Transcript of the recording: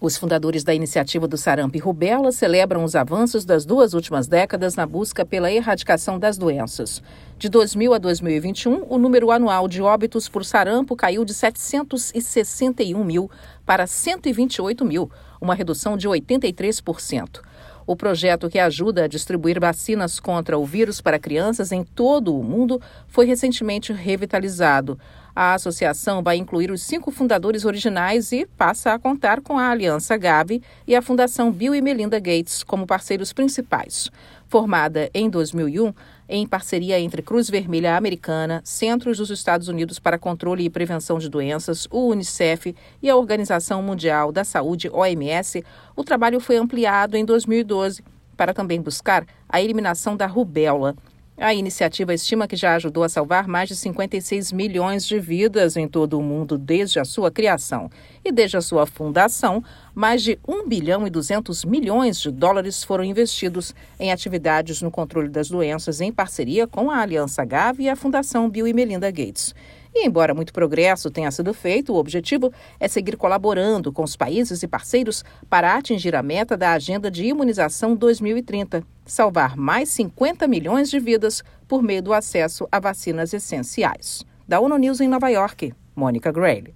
Os fundadores da iniciativa do sarampo e rubéola celebram os avanços das duas últimas décadas na busca pela erradicação das doenças. De 2000 a 2021, o número anual de óbitos por sarampo caiu de 761 mil para 128 mil, uma redução de 83%. O projeto que ajuda a distribuir vacinas contra o vírus para crianças em todo o mundo foi recentemente revitalizado. A associação vai incluir os cinco fundadores originais e passa a contar com a Aliança Gavi e a Fundação Bill e Melinda Gates como parceiros principais. Formada em 2001, em parceria entre Cruz Vermelha Americana, Centros dos Estados Unidos para Controle e Prevenção de Doenças, o Unicef e a Organização Mundial da Saúde, OMS, o trabalho foi ampliado em 2012 para também buscar a eliminação da rubéola. A iniciativa estima que já ajudou a salvar mais de 56 milhões de vidas em todo o mundo desde a sua criação. E desde a sua fundação, mais de 1 bilhão e 200 milhões de dólares foram investidos em atividades no controle das doenças em parceria com a Aliança Gavi e a Fundação Bill e Melinda Gates. E, embora muito progresso tenha sido feito, o objetivo é seguir colaborando com os países e parceiros para atingir a meta da Agenda de Imunização 2030, salvar mais 50 milhões de vidas por meio do acesso a vacinas essenciais. Da ONU News em Nova York, Mônica Gray.